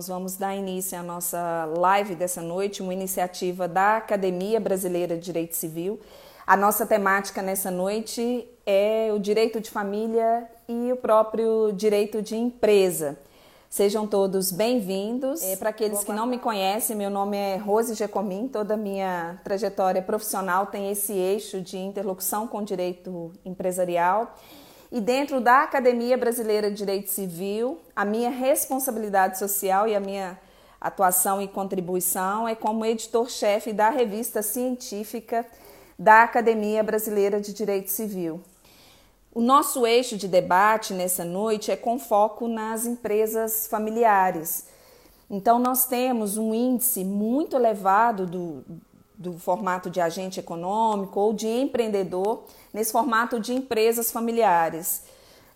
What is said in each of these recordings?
nós vamos dar início à nossa live dessa noite, uma iniciativa da Academia Brasileira de Direito Civil. A nossa temática nessa noite é o direito de família e o próprio direito de empresa. Sejam todos bem-vindos. É, Para aqueles que não me conhecem, meu nome é Rose Gecomin. Toda a minha trajetória profissional tem esse eixo de interlocução com direito empresarial. E dentro da Academia Brasileira de Direito Civil, a minha responsabilidade social e a minha atuação e contribuição é como editor-chefe da revista científica da Academia Brasileira de Direito Civil. O nosso eixo de debate nessa noite é com foco nas empresas familiares. Então, nós temos um índice muito elevado do, do formato de agente econômico ou de empreendedor nesse formato de empresas familiares.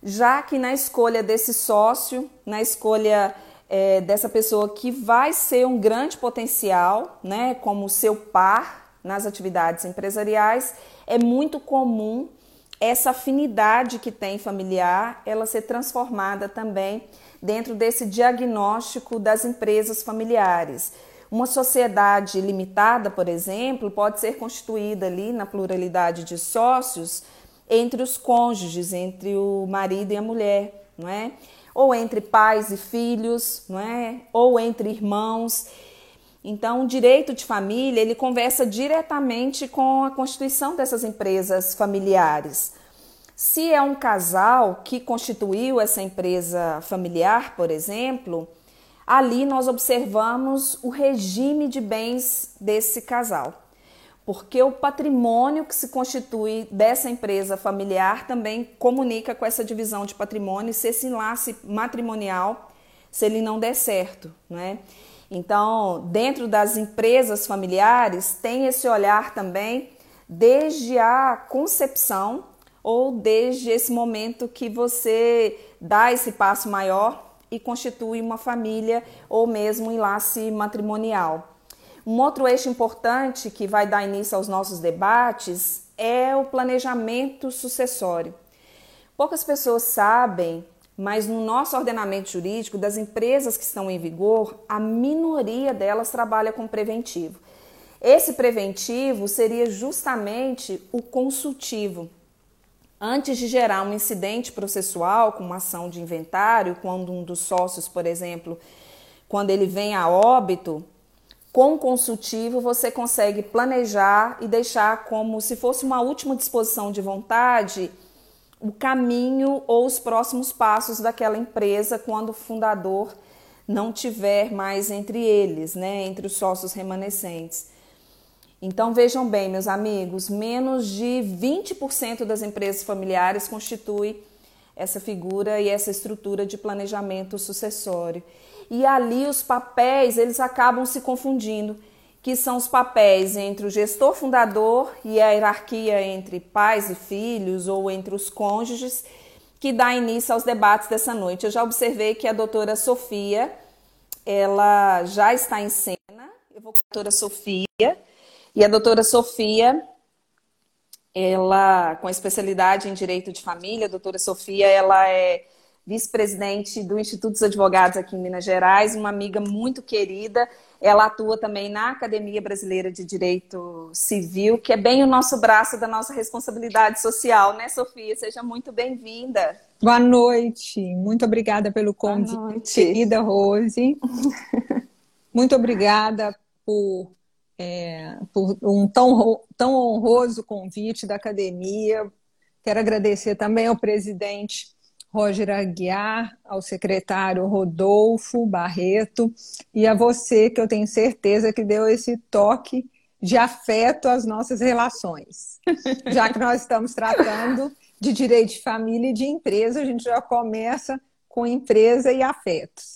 Já que na escolha desse sócio, na escolha é, dessa pessoa que vai ser um grande potencial, né, como seu par nas atividades empresariais, é muito comum essa afinidade que tem familiar, ela ser transformada também dentro desse diagnóstico das empresas familiares. Uma sociedade limitada, por exemplo, pode ser constituída ali na pluralidade de sócios entre os cônjuges, entre o marido e a mulher, não é? Ou entre pais e filhos, não é? Ou entre irmãos. Então, o direito de família, ele conversa diretamente com a constituição dessas empresas familiares. Se é um casal que constituiu essa empresa familiar, por exemplo, ali nós observamos o regime de bens desse casal. Porque o patrimônio que se constitui dessa empresa familiar também comunica com essa divisão de patrimônio, se esse enlace matrimonial, se ele não der certo, não é? Então, dentro das empresas familiares, tem esse olhar também desde a concepção ou desde esse momento que você dá esse passo maior e constitui uma família ou mesmo enlace matrimonial. Um outro eixo importante que vai dar início aos nossos debates é o planejamento sucessório. Poucas pessoas sabem mas no nosso ordenamento jurídico, das empresas que estão em vigor, a minoria delas trabalha com preventivo. Esse preventivo seria justamente o consultivo. Antes de gerar um incidente processual, com uma ação de inventário, quando um dos sócios, por exemplo, quando ele vem a óbito, com o consultivo você consegue planejar e deixar como se fosse uma última disposição de vontade o caminho ou os próximos passos daquela empresa quando o fundador não tiver mais entre eles, né, entre os sócios remanescentes. Então vejam bem, meus amigos, menos de 20% das empresas familiares constitui essa figura e essa estrutura de planejamento sucessório. E ali os papéis, eles acabam se confundindo que são os papéis entre o gestor fundador e a hierarquia entre pais e filhos ou entre os cônjuges, que dá início aos debates dessa noite. Eu já observei que a doutora Sofia, ela já está em cena. Eu vou com a doutora Sofia. E a doutora Sofia, ela, com especialidade em direito de família, a doutora Sofia, ela é vice-presidente do Instituto dos Advogados aqui em Minas Gerais, uma amiga muito querida. Ela atua também na Academia Brasileira de Direito Civil, que é bem o nosso braço da nossa responsabilidade social, né, Sofia? Seja muito bem-vinda. Boa noite, muito obrigada pelo convite, querida Rose. muito obrigada por, é, por um tão, tão honroso convite da academia. Quero agradecer também ao presidente Roger Aguiar, ao secretário Rodolfo Barreto e a você, que eu tenho certeza que deu esse toque de afeto às nossas relações. Já que nós estamos tratando de direito de família e de empresa, a gente já começa com empresa e afetos.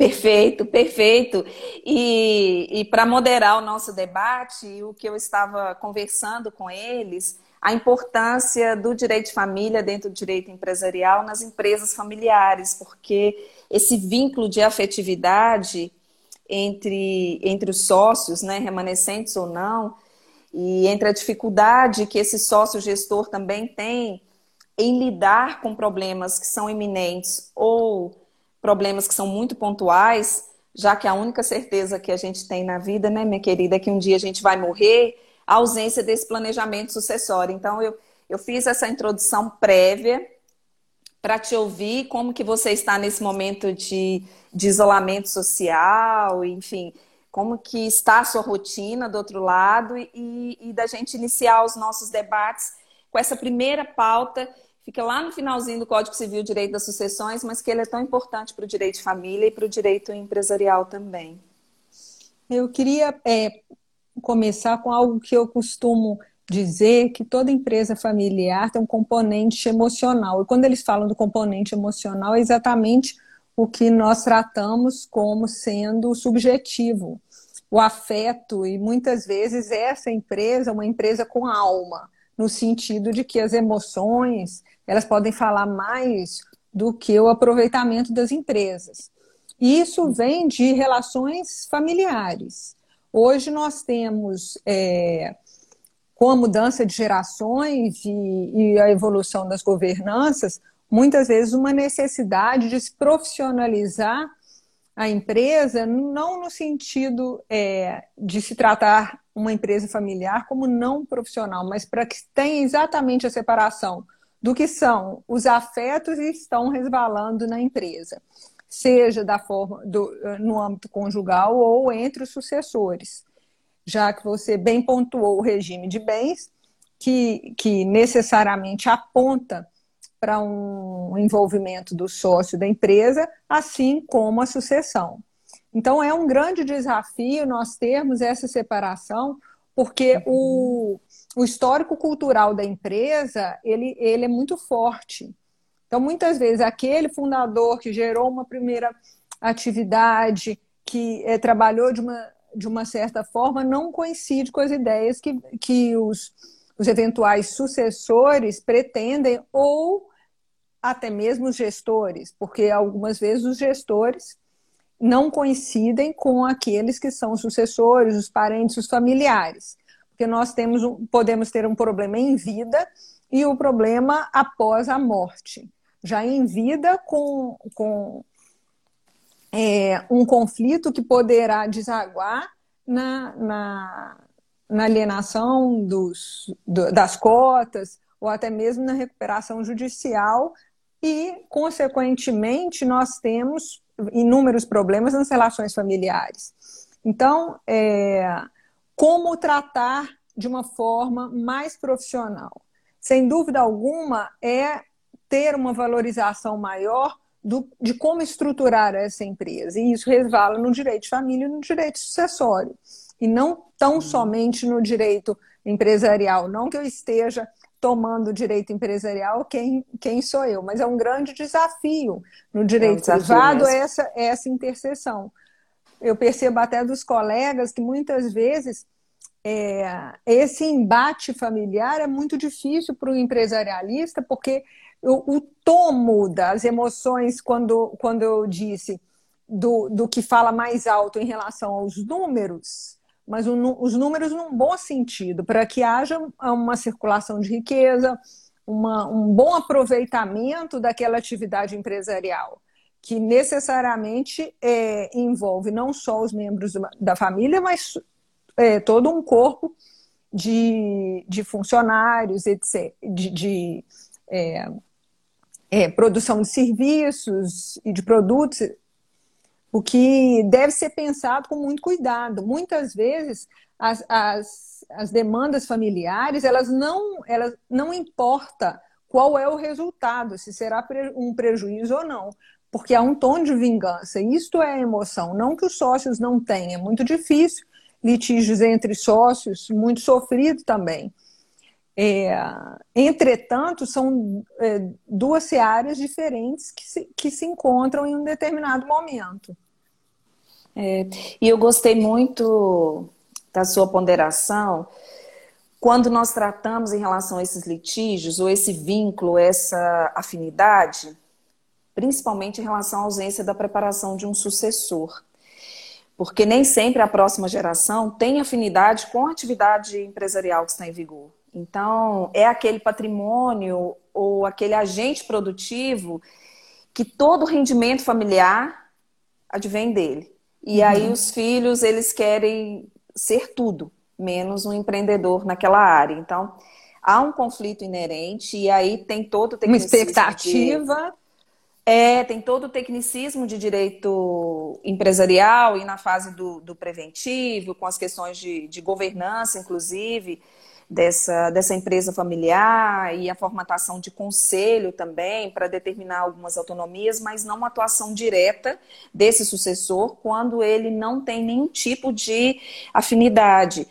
Perfeito, perfeito. E, e para moderar o nosso debate, o que eu estava conversando com eles a importância do direito de família dentro do direito empresarial nas empresas familiares, porque esse vínculo de afetividade entre, entre os sócios, né, remanescentes ou não, e entre a dificuldade que esse sócio gestor também tem em lidar com problemas que são iminentes ou problemas que são muito pontuais, já que a única certeza que a gente tem na vida, né, minha querida, é que um dia a gente vai morrer, a ausência desse planejamento sucessório. Então, eu, eu fiz essa introdução prévia para te ouvir como que você está nesse momento de, de isolamento social, enfim, como que está a sua rotina do outro lado e, e da gente iniciar os nossos debates com essa primeira pauta fica lá no finalzinho do Código Civil Direito das Sucessões, mas que ele é tão importante para o direito de família e para o direito empresarial também. Eu queria é, começar com algo que eu costumo dizer que toda empresa familiar tem um componente emocional. E quando eles falam do componente emocional, é exatamente o que nós tratamos como sendo subjetivo. O afeto, e muitas vezes essa empresa é uma empresa com alma, no sentido de que as emoções elas podem falar mais do que o aproveitamento das empresas. E isso vem de relações familiares. Hoje nós temos é, com a mudança de gerações e, e a evolução das governanças, muitas vezes uma necessidade de se profissionalizar a empresa, não no sentido é, de se tratar uma empresa familiar como não profissional, mas para que tenha exatamente a separação do que são os afetos e estão resvalando na empresa, seja da forma do, no âmbito conjugal ou entre os sucessores. Já que você bem pontuou o regime de bens, que, que necessariamente aponta para um envolvimento do sócio da empresa, assim como a sucessão. Então, é um grande desafio nós termos essa separação, porque o, o histórico cultural da empresa ele, ele é muito forte. Então, muitas vezes, aquele fundador que gerou uma primeira atividade, que é, trabalhou de uma de uma certa forma, não coincide com as ideias que, que os, os eventuais sucessores pretendem, ou até mesmo os gestores, porque algumas vezes os gestores não coincidem com aqueles que são sucessores, os parentes, os familiares. Porque nós temos podemos ter um problema em vida e o problema após a morte. Já em vida, com, com é, um conflito que poderá desaguar na, na, na alienação dos, do, das cotas ou até mesmo na recuperação judicial e, consequentemente, nós temos inúmeros problemas nas relações familiares. Então, é, como tratar de uma forma mais profissional? Sem dúvida alguma, é ter uma valorização maior do, de como estruturar essa empresa. E isso resvala no direito de família e no direito sucessório. E não tão uhum. somente no direito empresarial. Não que eu esteja tomando o direito empresarial, quem, quem sou eu? Mas é um grande desafio no direito é um privado essa, essa interseção. Eu percebo até dos colegas que muitas vezes é, esse embate familiar é muito difícil para o empresarialista, porque o, o tom muda, as emoções, quando, quando eu disse do, do que fala mais alto em relação aos números, mas o, os números num bom sentido, para que haja uma circulação de riqueza, uma, um bom aproveitamento daquela atividade empresarial, que necessariamente é, envolve não só os membros da família, mas é, todo um corpo de, de funcionários, etc., de, de é, é, produção de serviços e de produtos, o que deve ser pensado com muito cuidado. Muitas vezes as, as, as demandas familiares elas não elas não importa qual é o resultado, se será um prejuízo ou não, porque há um tom de vingança. Isto é emoção, não que os sócios não tenham. É muito difícil litígios entre sócios, muito sofrido também. É, entretanto, são é, duas searas diferentes que se, que se encontram em um determinado momento. É, e eu gostei muito da sua ponderação quando nós tratamos em relação a esses litígios, ou esse vínculo, essa afinidade, principalmente em relação à ausência da preparação de um sucessor. Porque nem sempre a próxima geração tem afinidade com a atividade empresarial que está em vigor. Então, é aquele patrimônio ou aquele agente produtivo que todo rendimento familiar advém dele. E uhum. aí os filhos, eles querem ser tudo, menos um empreendedor naquela área. Então, há um conflito inerente e aí tem todo o tecnicismo. Uma expectativa. De... É, tem todo o tecnicismo de direito empresarial e na fase do, do preventivo, com as questões de, de governança, inclusive dessa, dessa empresa familiar e a formatação de conselho também para determinar algumas autonomias, mas não uma atuação direta desse sucessor quando ele não tem nenhum tipo de afinidade.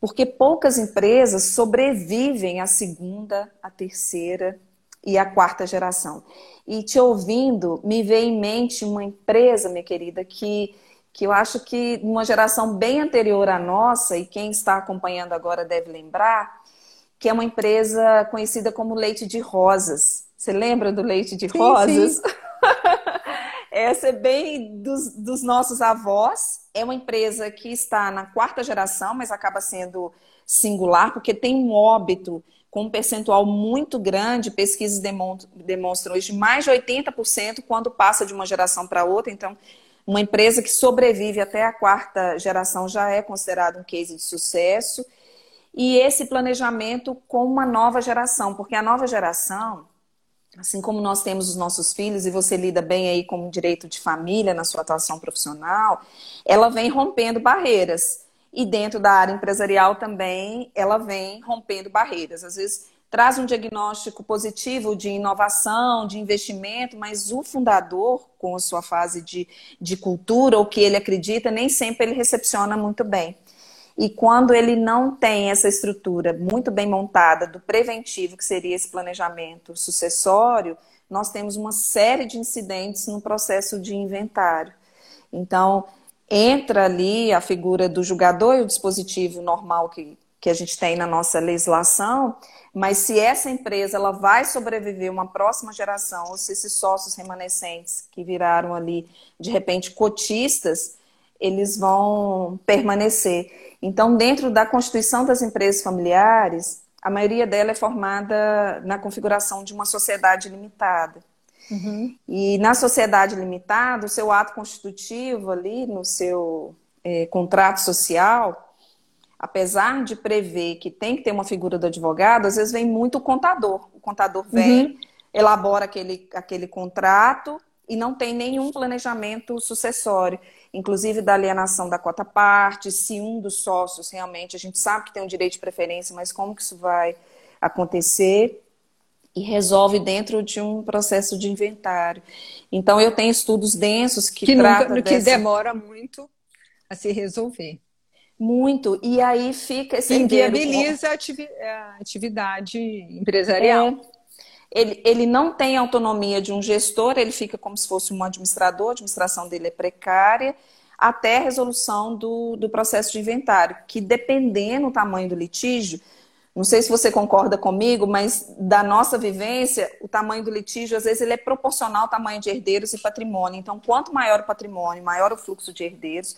Porque poucas empresas sobrevivem à segunda, à terceira e à quarta geração. E te ouvindo, me veio em mente uma empresa, minha querida, que que eu acho que uma geração bem anterior à nossa, e quem está acompanhando agora deve lembrar, que é uma empresa conhecida como Leite de Rosas. Você lembra do Leite de sim, Rosas? Sim. Essa é bem dos, dos nossos avós. É uma empresa que está na quarta geração, mas acaba sendo singular, porque tem um óbito com um percentual muito grande, pesquisas demonstram hoje mais de 80% quando passa de uma geração para outra. Então, uma empresa que sobrevive até a quarta geração já é considerado um case de sucesso. E esse planejamento com uma nova geração, porque a nova geração, assim como nós temos os nossos filhos, e você lida bem aí com o direito de família na sua atuação profissional, ela vem rompendo barreiras. E dentro da área empresarial também, ela vem rompendo barreiras. Às vezes traz um diagnóstico positivo de inovação, de investimento, mas o fundador, com a sua fase de, de cultura, ou que ele acredita, nem sempre ele recepciona muito bem. E quando ele não tem essa estrutura muito bem montada do preventivo, que seria esse planejamento sucessório, nós temos uma série de incidentes no processo de inventário. Então, entra ali a figura do julgador e o dispositivo normal que, que a gente tem na nossa legislação, mas se essa empresa ela vai sobreviver uma próxima geração, ou se esses sócios remanescentes que viraram ali, de repente, cotistas, eles vão permanecer. Então, dentro da constituição das empresas familiares, a maioria dela é formada na configuração de uma sociedade limitada. Uhum. E na sociedade limitada, o seu ato constitutivo ali, no seu é, contrato social, apesar de prever que tem que ter uma figura do advogado, às vezes vem muito o contador. O contador vem, uhum. elabora aquele, aquele contrato e não tem nenhum planejamento sucessório, inclusive da alienação da cota parte, se um dos sócios realmente, a gente sabe que tem um direito de preferência, mas como que isso vai acontecer? E resolve dentro de um processo de inventário. Então, eu tenho estudos densos que, que tratam nunca, dessa... Que demora muito a se resolver. Muito. E aí fica esse. Inviabiliza a atividade empresarial. É. Ele, ele não tem autonomia de um gestor, ele fica como se fosse um administrador, a administração dele é precária, até a resolução do, do processo de inventário, que dependendo do tamanho do litígio, não sei se você concorda comigo, mas da nossa vivência, o tamanho do litígio, às vezes, ele é proporcional ao tamanho de herdeiros e patrimônio. Então, quanto maior o patrimônio, maior o fluxo de herdeiros,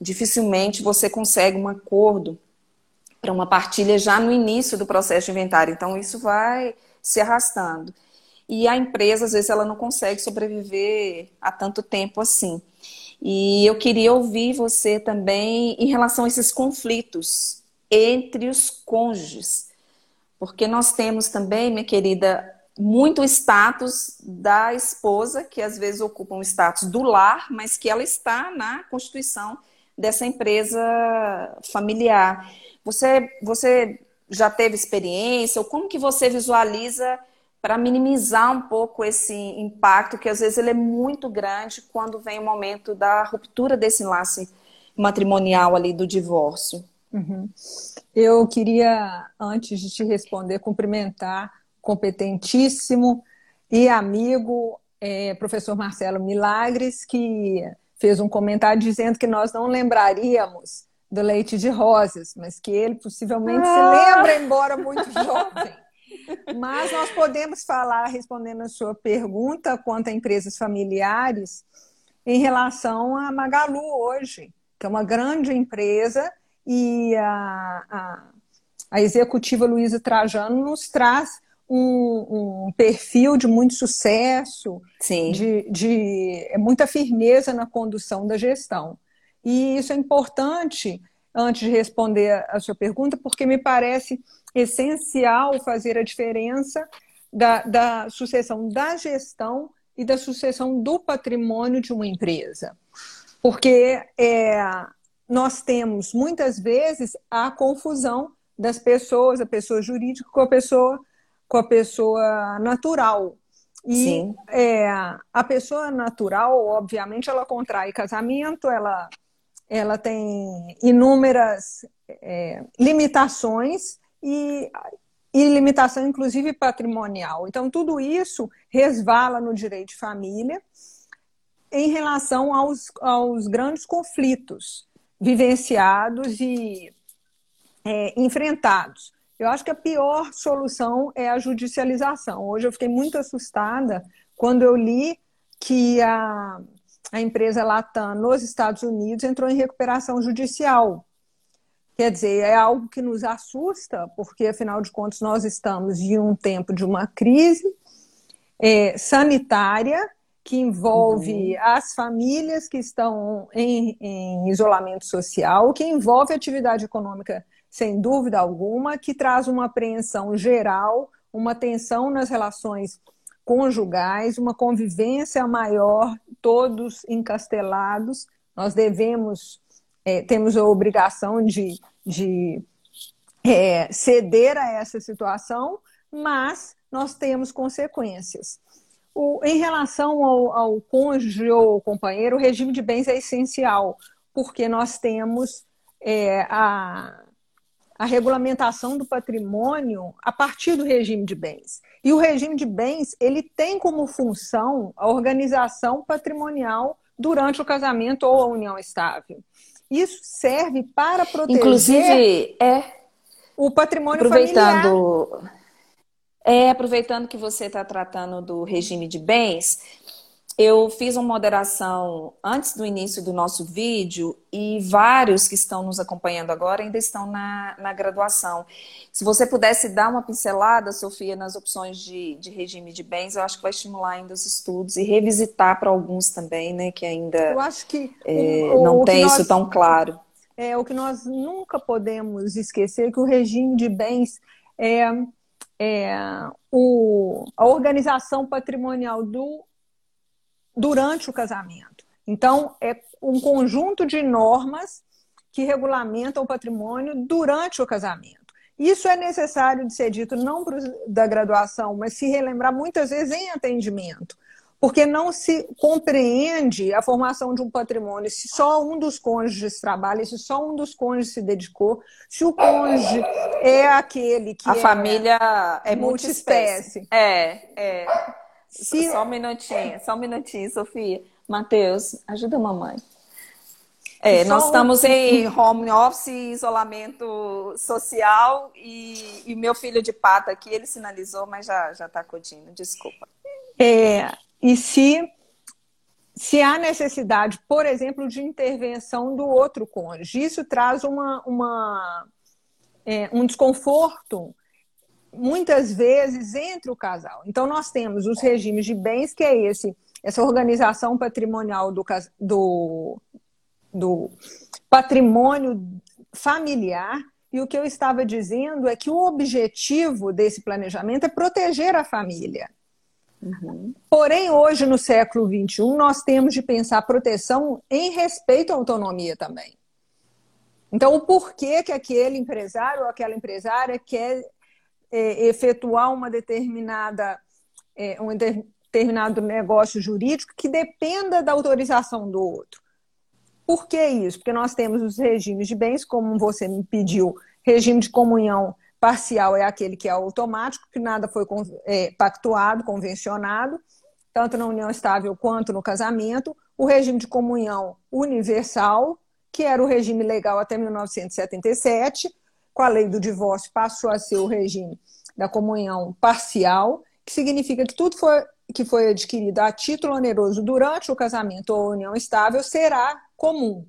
dificilmente você consegue um acordo para uma partilha já no início do processo de inventário. Então, isso vai se arrastando. E a empresa, às vezes, ela não consegue sobreviver há tanto tempo assim. E eu queria ouvir você também em relação a esses conflitos entre os cônjuges. Porque nós temos também, minha querida, muito status da esposa, que às vezes ocupa um status do lar, mas que ela está na Constituição dessa empresa familiar. Você, você já teve experiência? Ou como que você visualiza para minimizar um pouco esse impacto, que às vezes ele é muito grande quando vem o momento da ruptura desse laço matrimonial ali do divórcio? Uhum. Eu queria, antes de te responder, cumprimentar competentíssimo e amigo, é, professor Marcelo Milagres, que fez um comentário dizendo que nós não lembraríamos do leite de rosas, mas que ele possivelmente ah. se lembra, embora muito jovem. Mas nós podemos falar, respondendo a sua pergunta quanto a empresas familiares, em relação a Magalu hoje, que é uma grande empresa, e a, a, a executiva Luísa Trajano nos traz um, um, perfil de muito sucesso, de, de muita firmeza na condução da gestão. E isso é importante, antes de responder a sua pergunta, porque me parece essencial fazer a diferença da, da sucessão da gestão e da sucessão do patrimônio de uma empresa. Porque é, nós temos, muitas vezes, a confusão das pessoas, a pessoa jurídica com a pessoa, com a pessoa natural. E é, a pessoa natural, obviamente, ela contrai casamento, ela, ela tem inúmeras é, limitações e, e limitação, inclusive, patrimonial. Então, tudo isso resvala no direito de família em relação aos, aos grandes conflitos vivenciados e é, enfrentados. Eu acho que a pior solução é a judicialização. Hoje eu fiquei muito assustada quando eu li que a, a empresa Latam nos Estados Unidos entrou em recuperação judicial. Quer dizer, é algo que nos assusta, porque afinal de contas nós estamos em um tempo de uma crise é, sanitária que envolve uhum. as famílias que estão em, em isolamento social, que envolve atividade econômica sem dúvida alguma, que traz uma apreensão geral, uma tensão nas relações conjugais, uma convivência maior, todos encastelados. Nós devemos, é, temos a obrigação de, de é, ceder a essa situação, mas nós temos consequências. O, em relação ao, ao cônjuge ou companheiro, o regime de bens é essencial, porque nós temos é, a, a regulamentação do patrimônio a partir do regime de bens. E o regime de bens, ele tem como função a organização patrimonial durante o casamento ou a união estável. Isso serve para proteger Inclusive, é o patrimônio aproveitando, familiar. É, aproveitando que você está tratando do regime de bens, eu fiz uma moderação antes do início do nosso vídeo e vários que estão nos acompanhando agora ainda estão na, na graduação. Se você pudesse dar uma pincelada, Sofia, nas opções de, de regime de bens, eu acho que vai estimular ainda os estudos e revisitar para alguns também, né, que ainda eu acho que é, o, não o tem isso tão claro. É, o que nós nunca podemos esquecer é que o regime de bens é, é o, a organização patrimonial do durante o casamento. Então, é um conjunto de normas que regulamentam o patrimônio durante o casamento. Isso é necessário de ser dito não da graduação, mas se relembrar muitas vezes em atendimento, porque não se compreende a formação de um patrimônio se só um dos cônjuges trabalha, se só um dos cônjuges se dedicou, se o cônjuge é aquele que a é família é multiespécie. É, é. Se... Só um minutinho, só um minutinho, Sofia. Matheus, ajuda a mamãe. É, nós estamos em home office, isolamento social e, e, meu filho de pata aqui, ele sinalizou, mas já já está acudindo, desculpa. É, e se se há necessidade, por exemplo, de intervenção do outro cônjuge, isso traz uma, uma é, um desconforto muitas vezes entre o casal. Então, nós temos os regimes de bens, que é esse, essa organização patrimonial do, do, do patrimônio familiar. E o que eu estava dizendo é que o objetivo desse planejamento é proteger a família. Uhum. Porém, hoje, no século XXI, nós temos de pensar proteção em respeito à autonomia também. Então, o porquê que aquele empresário ou aquela empresária quer é, efetuar uma determinada, é, um determinado negócio jurídico que dependa da autorização do outro. Por que isso? Porque nós temos os regimes de bens, como você me pediu, regime de comunhão parcial é aquele que é automático, que nada foi é, pactuado, convencionado, tanto na união estável quanto no casamento. O regime de comunhão universal, que era o regime legal até 1977, com a lei do divórcio, passou a ser o regime da comunhão parcial, que significa que tudo foi, que foi adquirido a título oneroso durante o casamento ou união estável será comum.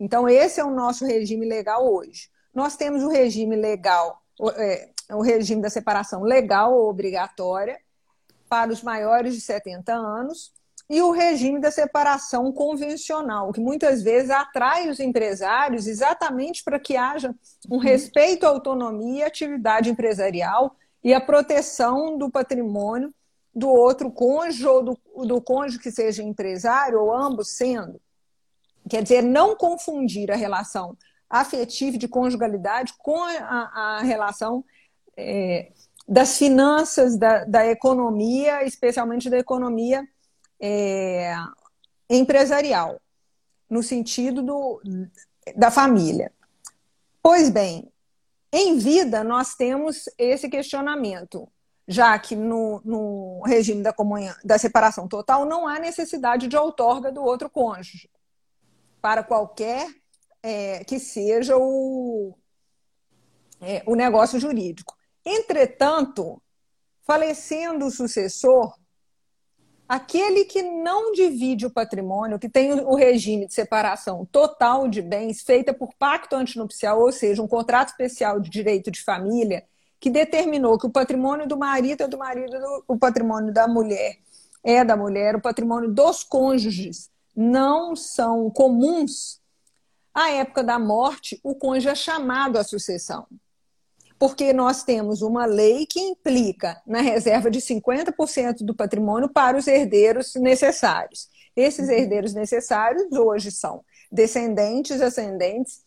Então, esse é o nosso regime legal hoje. Nós temos o regime legal, é, o regime da separação legal ou obrigatória para os maiores de 70 anos, e o regime da separação convencional, que muitas vezes atrai os empresários exatamente para que haja um respeito à autonomia e atividade empresarial e a proteção do patrimônio do outro cônjuge ou do, do cônjuge que seja empresário, ou ambos sendo. Quer dizer, não confundir a relação afetiva de conjugalidade com a, a relação é, das finanças, da, da economia, especialmente da economia é, empresarial, no sentido do, da família. Pois bem, em vida nós temos esse questionamento, já que no, no regime da, comunhão, da separação total não há necessidade de outorga do outro cônjuge para qualquer é, que seja o, é, o negócio jurídico. Entretanto, falecendo o sucessor, Aquele que não divide o patrimônio, que tem o regime de separação total de bens feita por pacto antinupcial, ou seja, um contrato especial de direito de família, que determinou que o patrimônio do marido é do marido, o patrimônio da mulher é da mulher, o patrimônio dos cônjuges não são comuns. À época da morte, o cônjuge é chamado à sucessão porque nós temos uma lei que implica na reserva de 50% do patrimônio para os herdeiros necessários. Esses herdeiros necessários hoje são descendentes, ascendentes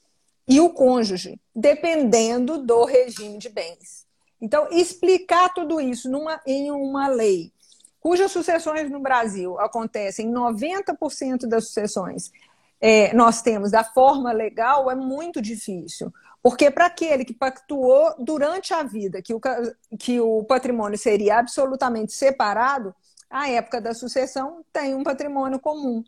e o cônjuge, dependendo do regime de bens. Então, explicar tudo isso numa, em uma lei cujas sucessões no Brasil acontecem 90% das sucessões é, nós temos da forma legal é muito difícil. Porque para aquele que pactuou durante a vida que o, que o patrimônio seria absolutamente separado, a época da sucessão tem um patrimônio comum.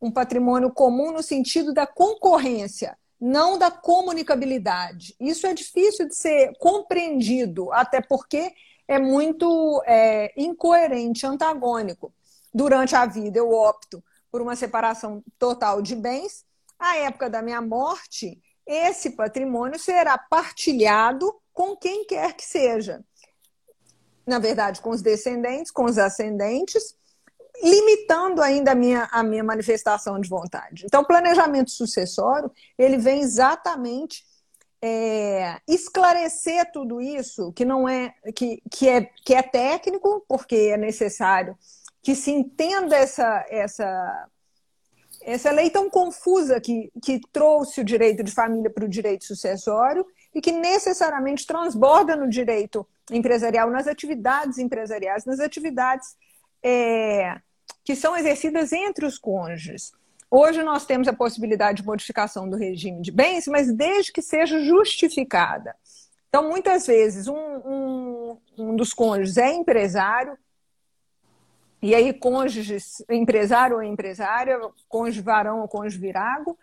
Um patrimônio comum no sentido da concorrência, não da comunicabilidade. Isso é difícil de ser compreendido, até porque é muito é, incoerente, antagônico. Durante a vida, eu opto por uma separação total de bens. À época da minha morte, esse patrimônio será partilhado com quem quer que seja. Na verdade, com os descendentes, com os ascendentes, limitando ainda a minha, a minha manifestação de vontade. Então, o planejamento sucessório, ele vem exatamente é, esclarecer tudo isso, que não é que, que, é, que é técnico, porque é necessário que se entenda essa, essa essa lei tão confusa que, que trouxe o direito de família para o direito sucessório e que necessariamente transborda no direito empresarial, nas atividades empresariais, nas atividades é, que são exercidas entre os cônjuges. Hoje nós temos a possibilidade de modificação do regime de bens, mas desde que seja justificada. Então, muitas vezes, um, um, um dos cônjuges é empresário, e aí, cônjuges, empresário ou empresária, cônjuge varão ou cônjuge virago,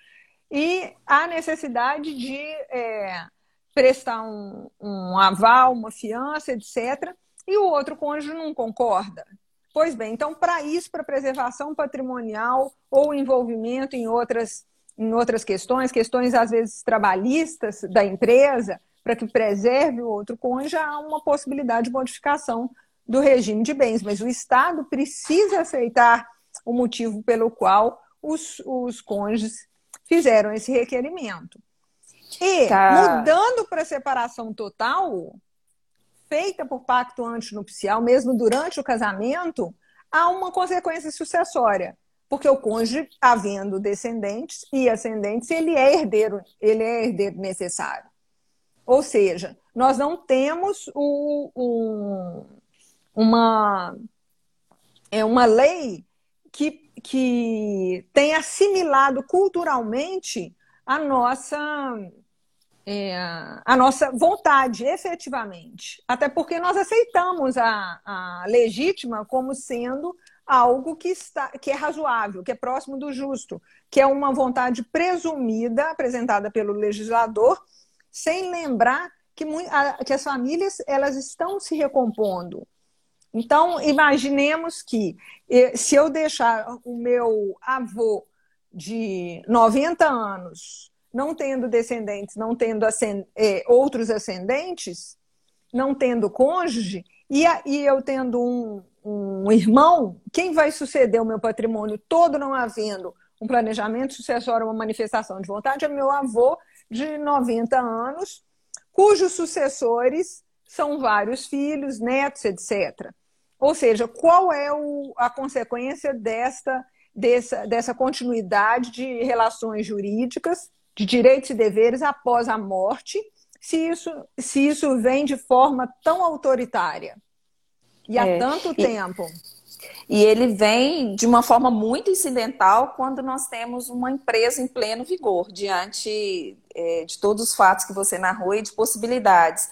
e a necessidade de é, prestar um, um aval, uma fiança, etc., e o outro cônjuge não concorda. Pois bem, então, para isso, para preservação patrimonial ou envolvimento em outras, em outras questões, questões às vezes trabalhistas da empresa, para que preserve o outro cônjuge, há uma possibilidade de modificação do regime de bens, mas o Estado precisa aceitar o motivo pelo qual os, os cônjuges fizeram esse requerimento. E, tá. mudando para separação total, feita por pacto antinupcial, mesmo durante o casamento, há uma consequência sucessória. Porque o cônjuge, havendo descendentes e ascendentes, ele é herdeiro, ele é herdeiro necessário. Ou seja, nós não temos o, o uma, é uma lei que, que tem assimilado culturalmente a nossa, é, a nossa vontade, efetivamente. Até porque nós aceitamos a, a legítima como sendo algo que, está, que é razoável, que é próximo do justo, que é uma vontade presumida, apresentada pelo legislador, sem lembrar que, que as famílias elas estão se recompondo. Então, imaginemos que se eu deixar o meu avô de 90 anos não tendo descendentes, não tendo ascend eh, outros ascendentes, não tendo cônjuge, e, e eu tendo um, um irmão, quem vai suceder o meu patrimônio todo não havendo um planejamento sucessório, uma manifestação de vontade, é meu avô de 90 anos, cujos sucessores são vários filhos, netos, etc. Ou seja, qual é o, a consequência desta, dessa, dessa continuidade de relações jurídicas, de direitos e deveres após a morte, se isso, se isso vem de forma tão autoritária e há é, tanto e, tempo? E ele vem de uma forma muito incidental quando nós temos uma empresa em pleno vigor, diante é, de todos os fatos que você narrou e de possibilidades.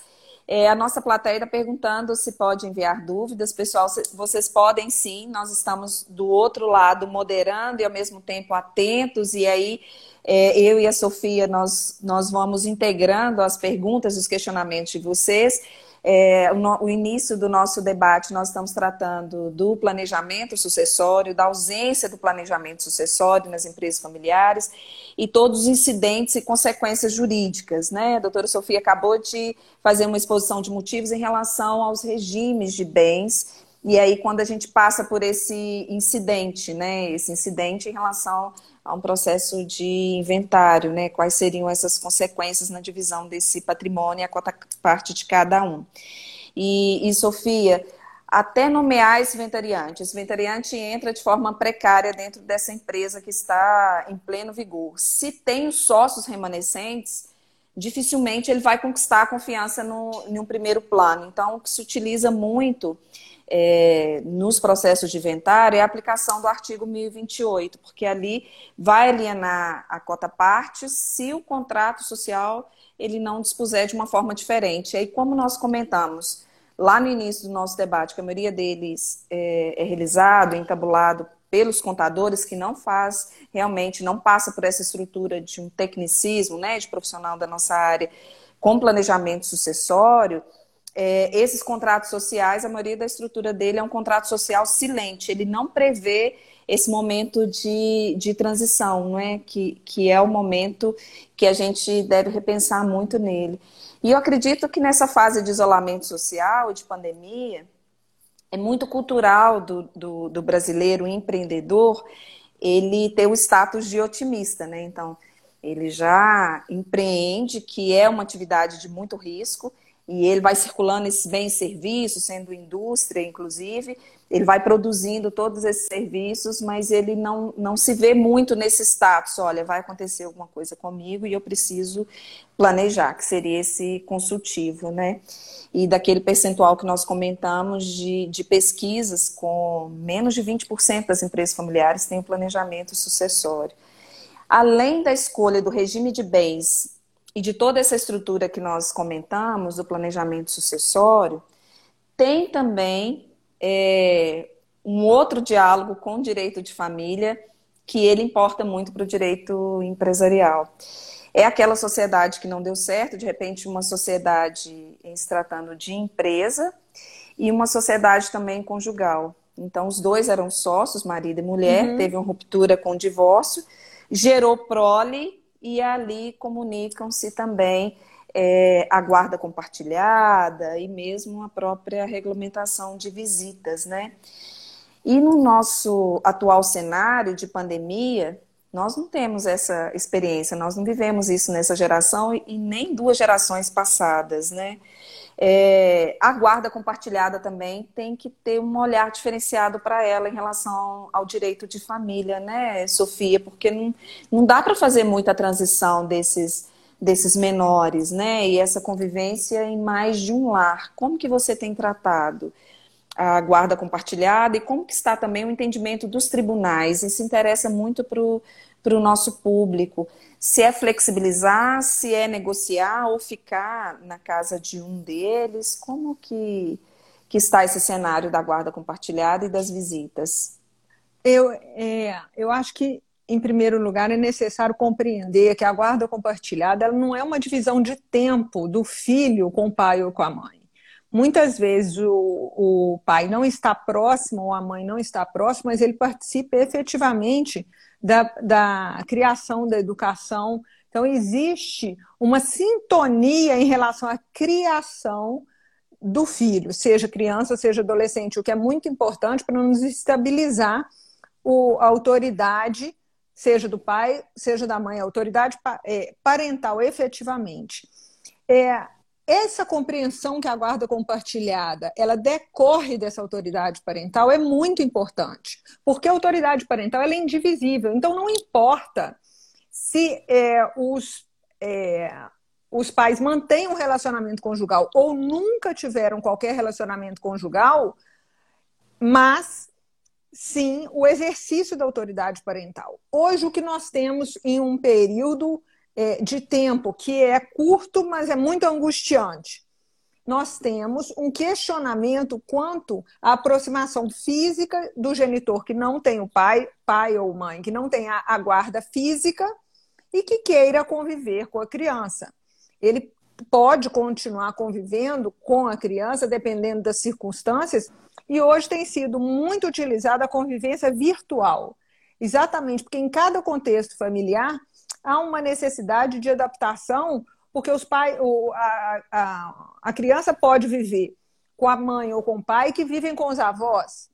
É, a nossa plateia está perguntando se pode enviar dúvidas. Pessoal, vocês podem sim, nós estamos do outro lado moderando e ao mesmo tempo atentos, e aí é, eu e a Sofia, nós, nós vamos integrando as perguntas, os questionamentos de vocês. É, o, o, início do nosso debate, nós estamos tratando do planejamento sucessório, da ausência do planejamento sucessório nas empresas familiares e todos os incidentes e consequências jurídicas. Né? A doutora Sofia acabou de fazer uma exposição de motivos em relação aos regimes de bens. E aí, quando a gente passa por esse incidente, né, esse incidente em relação a um processo de inventário, né? Quais seriam essas consequências na divisão desse patrimônio e a cota parte de cada um. E, e Sofia, até nomear esse inventariante. Esse inventariante entra de forma precária dentro dessa empresa que está em pleno vigor. Se tem os sócios remanescentes, dificilmente ele vai conquistar a confiança no, em um primeiro plano. Então, o que se utiliza muito é, nos processos de inventário é a aplicação do artigo 1028, porque ali vai alienar a cota parte se o contrato social ele não dispuser de uma forma diferente. E aí, como nós comentamos lá no início do nosso debate, que a maioria deles é, é realizado, entabulado pelos contadores, que não faz realmente, não passa por essa estrutura de um tecnicismo, né, de profissional da nossa área, com planejamento sucessório, é, esses contratos sociais, a maioria da estrutura dele é um contrato social silente, ele não prevê esse momento de, de transição, não é? Que, que é o momento que a gente deve repensar muito nele. E eu acredito que nessa fase de isolamento social, de pandemia, é muito cultural do, do, do brasileiro empreendedor ele ter o status de otimista, né? Então, ele já empreende, que é uma atividade de muito risco, e ele vai circulando esses bens e serviços, sendo indústria, inclusive, ele vai produzindo todos esses serviços, mas ele não, não se vê muito nesse status, olha, vai acontecer alguma coisa comigo e eu preciso planejar, que seria esse consultivo, né? E daquele percentual que nós comentamos de, de pesquisas, com menos de 20% das empresas familiares têm um planejamento sucessório. Além da escolha do regime de bens e de toda essa estrutura que nós comentamos, do planejamento sucessório, tem também é, um outro diálogo com o direito de família que ele importa muito para o direito empresarial. É aquela sociedade que não deu certo, de repente uma sociedade em se tratando de empresa e uma sociedade também conjugal. Então os dois eram sócios, marido e mulher, uhum. teve uma ruptura com o divórcio, gerou prole e ali comunicam-se também é, a guarda compartilhada e mesmo a própria regulamentação de visitas, né? E no nosso atual cenário de pandemia, nós não temos essa experiência, nós não vivemos isso nessa geração e nem duas gerações passadas, né? É, a guarda compartilhada também tem que ter um olhar diferenciado para ela em relação ao direito de família, né, Sofia? Porque não, não dá para fazer muita transição desses, desses menores, né? E essa convivência em mais de um lar. Como que você tem tratado a guarda compartilhada e como que está também o entendimento dos tribunais? Isso interessa muito para o nosso público se é flexibilizar, se é negociar ou ficar na casa de um deles, como que, que está esse cenário da guarda compartilhada e das visitas? Eu, é, eu acho que, em primeiro lugar, é necessário compreender que a guarda compartilhada ela não é uma divisão de tempo do filho com o pai ou com a mãe. Muitas vezes o, o pai não está próximo ou a mãe não está próxima, mas ele participa efetivamente da, da criação, da educação. Então, existe uma sintonia em relação à criação do filho, seja criança, seja adolescente, o que é muito importante para nos estabilizar o, a autoridade, seja do pai, seja da mãe, a autoridade é, parental efetivamente. É, essa compreensão que a guarda compartilhada ela decorre dessa autoridade parental é muito importante, porque a autoridade parental é indivisível. Então não importa se é, os é, os pais mantêm um relacionamento conjugal ou nunca tiveram qualquer relacionamento conjugal, mas sim o exercício da autoridade parental. Hoje, o que nós temos em um período de tempo que é curto, mas é muito angustiante, nós temos um questionamento quanto à aproximação física do genitor que não tem o pai, pai ou mãe, que não tem a, a guarda física e que queira conviver com a criança ele pode continuar convivendo com a criança, dependendo das circunstâncias, e hoje tem sido muito utilizada a convivência virtual. Exatamente, porque em cada contexto familiar há uma necessidade de adaptação, porque os pais, a, a, a criança pode viver com a mãe ou com o pai que vivem com os avós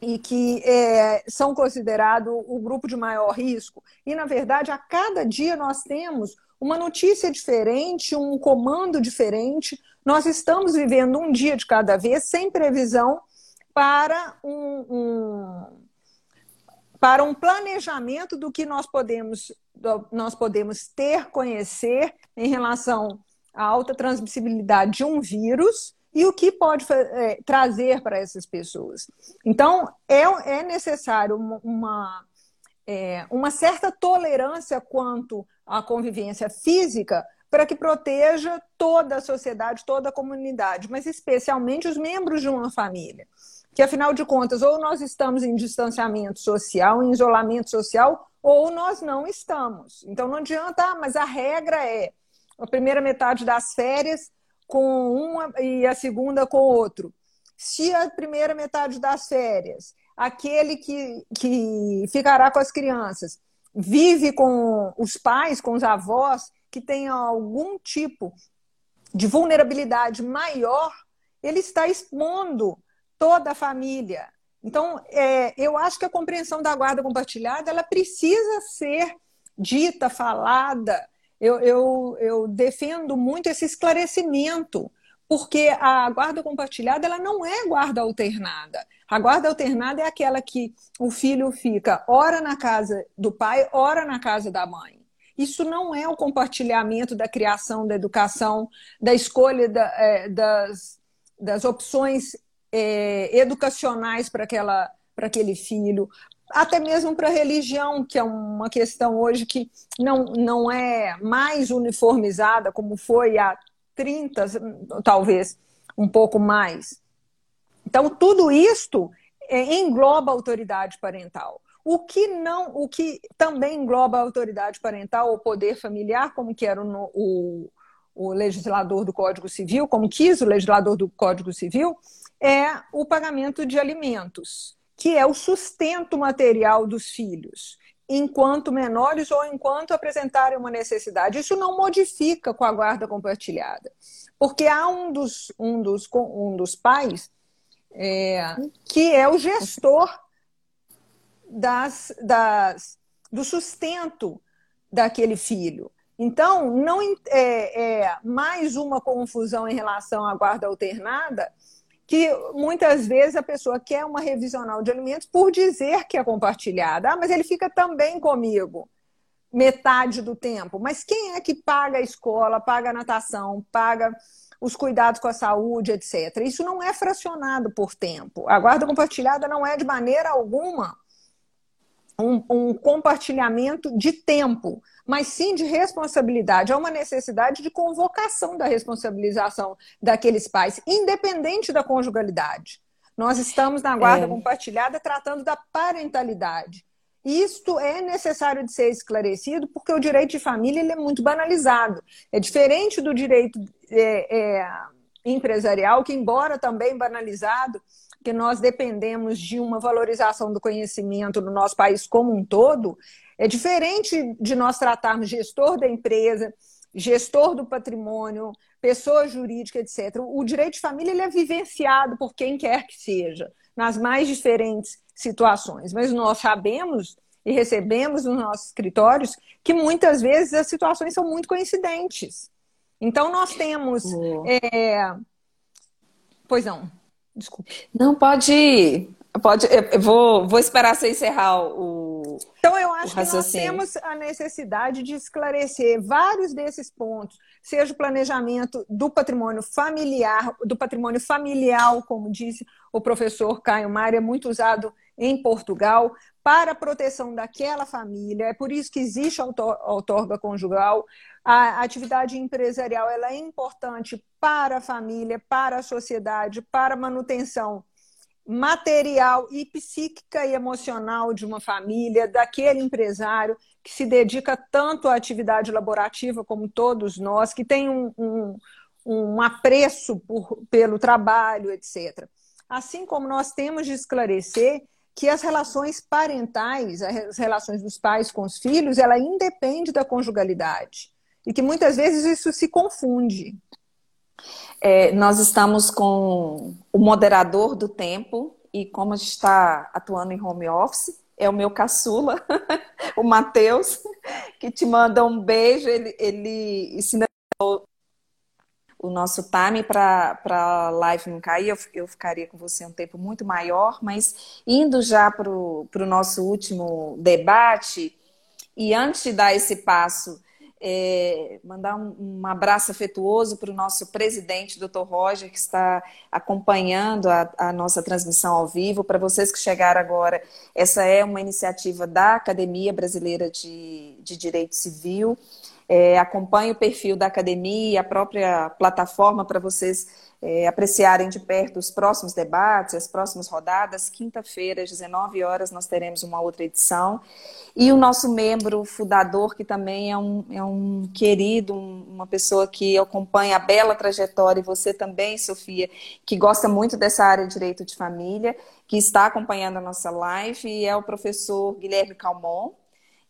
e que é, são considerados o grupo de maior risco. E, na verdade, a cada dia nós temos uma notícia diferente, um comando diferente. Nós estamos vivendo um dia de cada vez, sem previsão para um, um para um planejamento do que nós podemos, nós podemos ter, conhecer em relação à alta transmissibilidade de um vírus e o que pode é, trazer para essas pessoas. Então, é, é necessário uma, uma, é, uma certa tolerância quanto a convivência física para que proteja toda a sociedade, toda a comunidade, mas especialmente os membros de uma família. Que, afinal de contas, ou nós estamos em distanciamento social, em isolamento social, ou nós não estamos. Então, não adianta, ah, mas a regra é a primeira metade das férias com uma e a segunda com outro. Se a primeira metade das férias, aquele que, que ficará com as crianças, vive com os pais, com os avós que tenham algum tipo de vulnerabilidade maior, ele está expondo toda a família. Então, é, eu acho que a compreensão da guarda compartilhada ela precisa ser dita, falada. Eu, eu, eu defendo muito esse esclarecimento porque a guarda compartilhada ela não é guarda alternada. A guarda alternada é aquela que o filho fica ora na casa do pai, ora na casa da mãe. Isso não é o compartilhamento da criação, da educação, da escolha da, é, das, das opções é, educacionais para aquele filho, até mesmo para a religião, que é uma questão hoje que não, não é mais uniformizada como foi há 30, talvez um pouco mais. Então, tudo isto é, engloba a autoridade parental. O que não, o que também engloba a autoridade parental ou poder familiar, como que era o, o legislador do Código Civil, como quis o legislador do Código Civil, é o pagamento de alimentos, que é o sustento material dos filhos enquanto menores ou enquanto apresentarem uma necessidade. Isso não modifica com a guarda compartilhada, porque há um dos, um dos, um dos pais é, que é o gestor das, das, do sustento daquele filho. Então, não é, é mais uma confusão em relação à guarda alternada que muitas vezes a pessoa quer uma revisional de alimentos por dizer que é compartilhada. Ah, mas ele fica também comigo metade do tempo. Mas quem é que paga a escola, paga a natação, paga os cuidados com a saúde, etc. Isso não é fracionado por tempo. A guarda compartilhada não é de maneira alguma um, um compartilhamento de tempo mas sim de responsabilidade. Há uma necessidade de convocação da responsabilização daqueles pais, independente da conjugalidade. Nós estamos na guarda é. compartilhada tratando da parentalidade. Isto é necessário de ser esclarecido porque o direito de família ele é muito banalizado. É diferente do direito é, é, empresarial, que, embora também banalizado, que nós dependemos de uma valorização do conhecimento no nosso país como um todo, é diferente de nós tratarmos gestor da empresa, gestor do patrimônio, pessoa jurídica, etc. O direito de família ele é vivenciado por quem quer que seja, nas mais diferentes situações. Mas nós sabemos e recebemos nos nossos escritórios que muitas vezes as situações são muito coincidentes. Então nós temos. É... Pois não, desculpe. Não, pode. Pode, eu vou, vou esperar você encerrar o. Então, eu acho que nós temos a necessidade de esclarecer vários desses pontos, seja o planejamento do patrimônio familiar, do patrimônio familiar, como disse o professor Caio Mário, é muito usado em Portugal, para a proteção daquela família. É por isso que existe a outorga conjugal. A atividade empresarial ela é importante para a família, para a sociedade, para a manutenção material e psíquica e emocional de uma família, daquele empresário que se dedica tanto à atividade laborativa como todos nós, que tem um, um, um apreço por, pelo trabalho, etc. Assim como nós temos de esclarecer que as relações parentais, as relações dos pais com os filhos, ela independe da conjugalidade. E que muitas vezes isso se confunde. É, nós estamos com o moderador do tempo e como a gente está atuando em home office, é o meu caçula, o Matheus, que te manda um beijo. Ele, ele ensinou o nosso time para a live não cair, eu, eu ficaria com você um tempo muito maior, mas indo já para o nosso último debate, e antes de dar esse passo é, mandar um, um, abraço afetuoso para o nosso presidente, doutor Roger, que está acompanhando a, a nossa transmissão ao vivo. Para vocês que chegaram agora, essa é uma iniciativa da Academia Brasileira de, de Direito Civil. É, acompanhe o perfil da academia a própria plataforma para vocês é, apreciarem de perto os próximos debates, as próximas rodadas. Quinta-feira, às 19 horas, nós teremos uma outra edição. E o nosso membro fundador, que também é um, é um querido, um, uma pessoa que acompanha a bela trajetória, e você também, Sofia, que gosta muito dessa área de direito de família, que está acompanhando a nossa live, e é o professor Guilherme Calmon.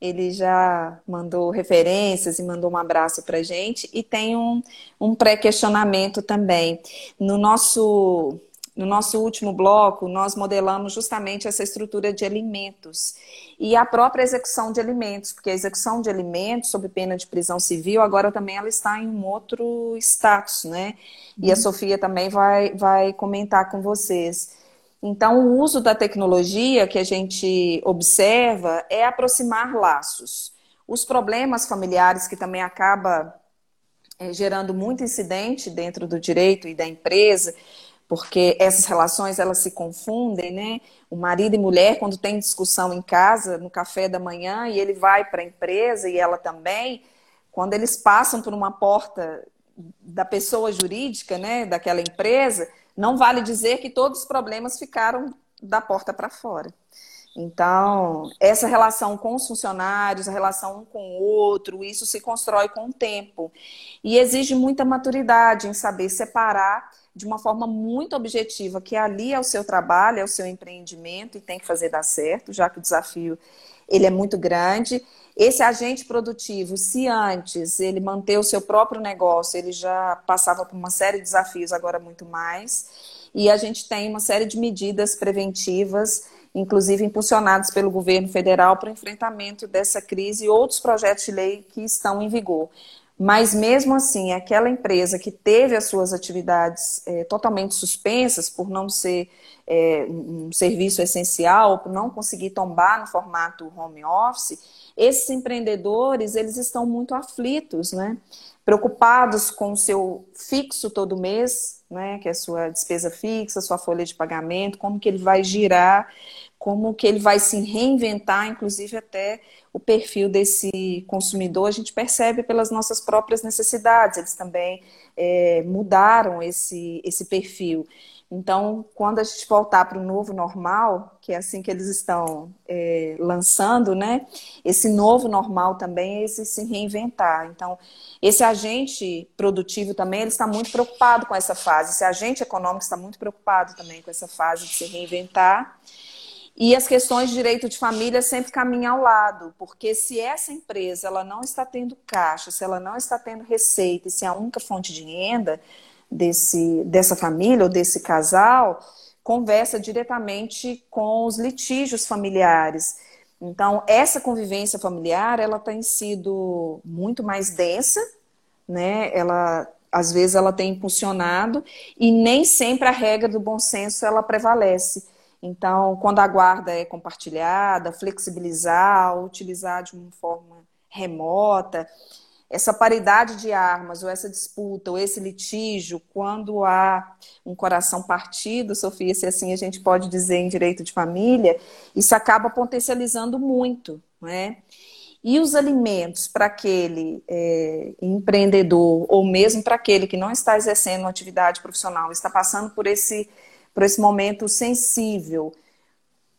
Ele já mandou referências e mandou um abraço para gente. E tem um, um pré-questionamento também. No nosso no nosso último bloco, nós modelamos justamente essa estrutura de alimentos e a própria execução de alimentos, porque a execução de alimentos sob pena de prisão civil agora também ela está em um outro status, né? E a uhum. Sofia também vai, vai comentar com vocês. Então, o uso da tecnologia que a gente observa é aproximar laços. Os problemas familiares que também acaba é, gerando muito incidente dentro do direito e da empresa, porque essas relações elas se confundem, né? O marido e mulher quando tem discussão em casa no café da manhã e ele vai para a empresa e ela também, quando eles passam por uma porta da pessoa jurídica, né, daquela empresa, não vale dizer que todos os problemas ficaram da porta para fora. Então, essa relação com os funcionários, a relação um com o outro, isso se constrói com o tempo. E exige muita maturidade em saber separar de uma forma muito objetiva que ali é o seu trabalho, é o seu empreendimento e tem que fazer dar certo, já que o desafio ele é muito grande. Esse agente produtivo, se antes ele manter o seu próprio negócio, ele já passava por uma série de desafios, agora muito mais. E a gente tem uma série de medidas preventivas inclusive impulsionados pelo governo federal para o enfrentamento dessa crise e outros projetos de lei que estão em vigor. Mas mesmo assim, aquela empresa que teve as suas atividades é, totalmente suspensas por não ser é, um serviço essencial, por não conseguir tombar no formato home office, esses empreendedores eles estão muito aflitos, né? Preocupados com o seu fixo todo mês, né? Que é a sua despesa fixa, sua folha de pagamento, como que ele vai girar como que ele vai se reinventar, inclusive até o perfil desse consumidor, a gente percebe pelas nossas próprias necessidades, eles também é, mudaram esse, esse perfil. Então, quando a gente voltar para o novo normal, que é assim que eles estão é, lançando, né? Esse novo normal também é esse se reinventar. Então, esse agente produtivo também, ele está muito preocupado com essa fase. Esse agente econômico está muito preocupado também com essa fase de se reinventar E as questões de direito de família sempre caminham ao lado, porque se essa empresa ela não está tendo caixa, se ela não está tendo receita, e se é a única fonte de renda desse, dessa família ou desse casal, conversa diretamente com os litígios familiares. Então, essa convivência familiar, ela tem sido muito mais densa, né? Ela, às vezes, ela tem impulsionado e nem sempre a regra do bom senso, ela prevalece. Então, quando a guarda é compartilhada, flexibilizar, utilizar de uma forma remota, essa paridade de armas, ou essa disputa, ou esse litígio, quando há um coração partido, Sofia, se assim a gente pode dizer em direito de família, isso acaba potencializando muito, né? E os alimentos para aquele é, empreendedor, ou mesmo para aquele que não está exercendo uma atividade profissional, está passando por esse, por esse momento sensível,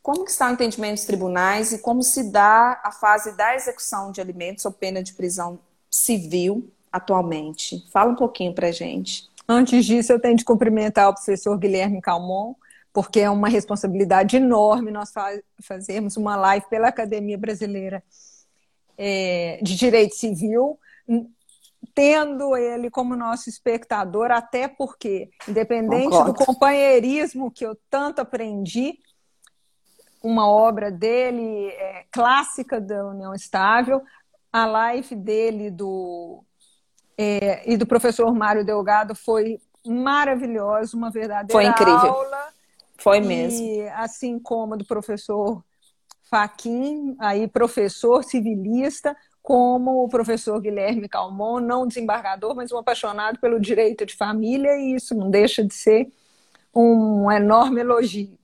como está o entendimento dos tribunais e como se dá a fase da execução de alimentos ou pena de prisão civil atualmente? Fala um pouquinho para gente. Antes disso, eu tenho de cumprimentar o professor Guilherme Calmon, porque é uma responsabilidade enorme nós fazermos uma live pela Academia Brasileira é, de Direito Civil, tendo ele como nosso espectador, até porque, independente Concordo. do companheirismo que eu tanto aprendi, uma obra dele é, clássica da União Estável, a live dele do, é, e do professor Mário Delgado foi maravilhosa, uma verdadeira foi incrível. aula. Foi e, mesmo. Assim como do professor Faquin, aí professor civilista, como o professor Guilherme Calmon, não desembargador, mas um apaixonado pelo direito de família, e isso não deixa de ser um enorme elogio.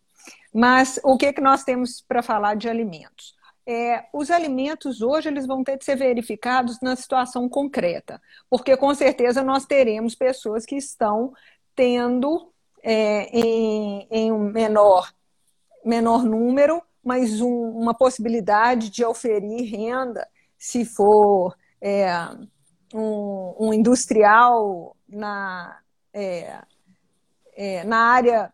Mas o que, que nós temos para falar de alimentos? é, os alimentos hoje eles vão ter de ser verificados na situação concreta, porque com certeza nós teremos pessoas que estão tendo é, em, em, um menor, menor número, mas um, uma possibilidade de oferir renda se for é, um, um, industrial na, é, é, na área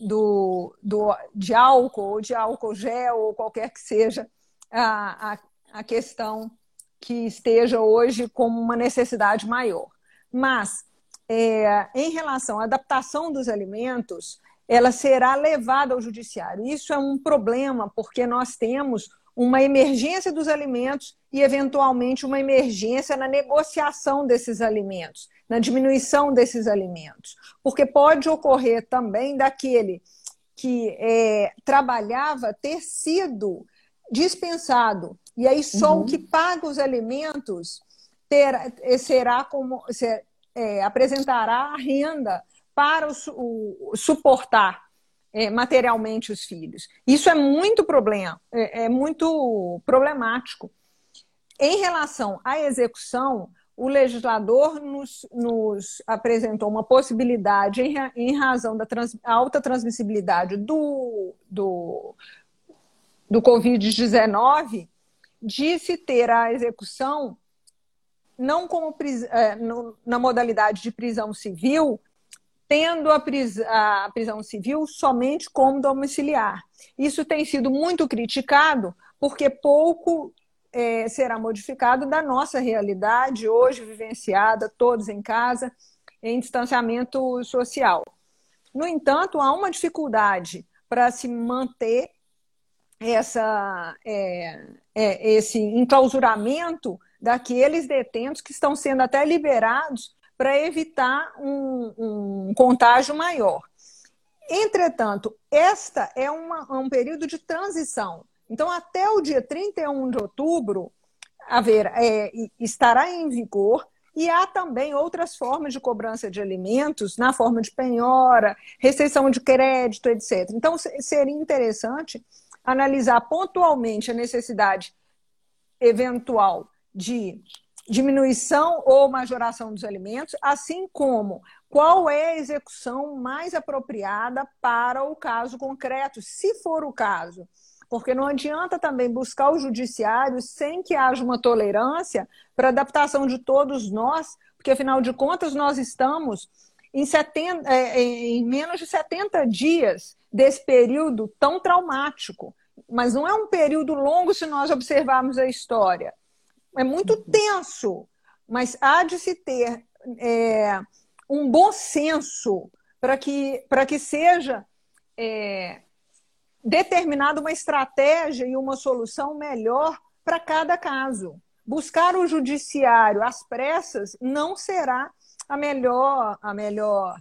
do, do, de álcool, ou de álcool gel, ou qualquer que seja a, a, a questão que esteja hoje como uma necessidade maior. Mas, é, em relação à adaptação dos alimentos, ela será levada ao judiciário. Isso é um problema, porque nós temos uma emergência dos alimentos e, eventualmente, uma emergência na negociação desses alimentos, na diminuição desses alimentos. Porque pode ocorrer também daquele que é, trabalhava ter sido dispensado. E aí só uhum. o que paga os alimentos ter, será como ser, é, apresentará a renda para o, o suportar é, materialmente os filhos. Isso é muito problema, é, é muito problemático. Em relação à execução, o legislador nos, nos, apresentou uma possibilidade, em, em razão da trans, alta transmissibilidade do, do, do Covid-19, de se ter a execução não como é, na modalidade de prisão civil, tendo a, pris, a, prisão civil somente como domiciliar. Isso tem sido muito criticado porque pouco é, será modificado da nossa realidade hoje vivenciada, todos em casa, em distanciamento social. No entanto, há uma dificuldade para se manter essa, é, é, esse enclausuramento daqueles detentos que estão sendo até liberados para evitar um, um, contágio maior. Entretanto, esta é uma, um período de transição. Então, até o dia 31 de outubro, haver, é, estará em vigor e há também outras formas de cobrança de alimentos, na forma de penhora, restrição de crédito, etc. Então, seria interessante analisar pontualmente a necessidade eventual de diminuição ou majoração dos alimentos, assim como qual é a execução mais apropriada para o caso concreto, se for o caso. Porque não adianta também buscar o judiciário sem que haja uma tolerância para adaptação de todos nós, porque afinal de contas nós estamos em, 70, é, em menos de 70 dias desse período tão traumático. Mas não é um período longo se nós observarmos a história. É muito tenso, mas há de se ter é, um bom senso para que, que seja é, determinada uma estratégia e uma solução melhor para cada caso. Buscar o judiciário às pressas não será a melhor, a melhor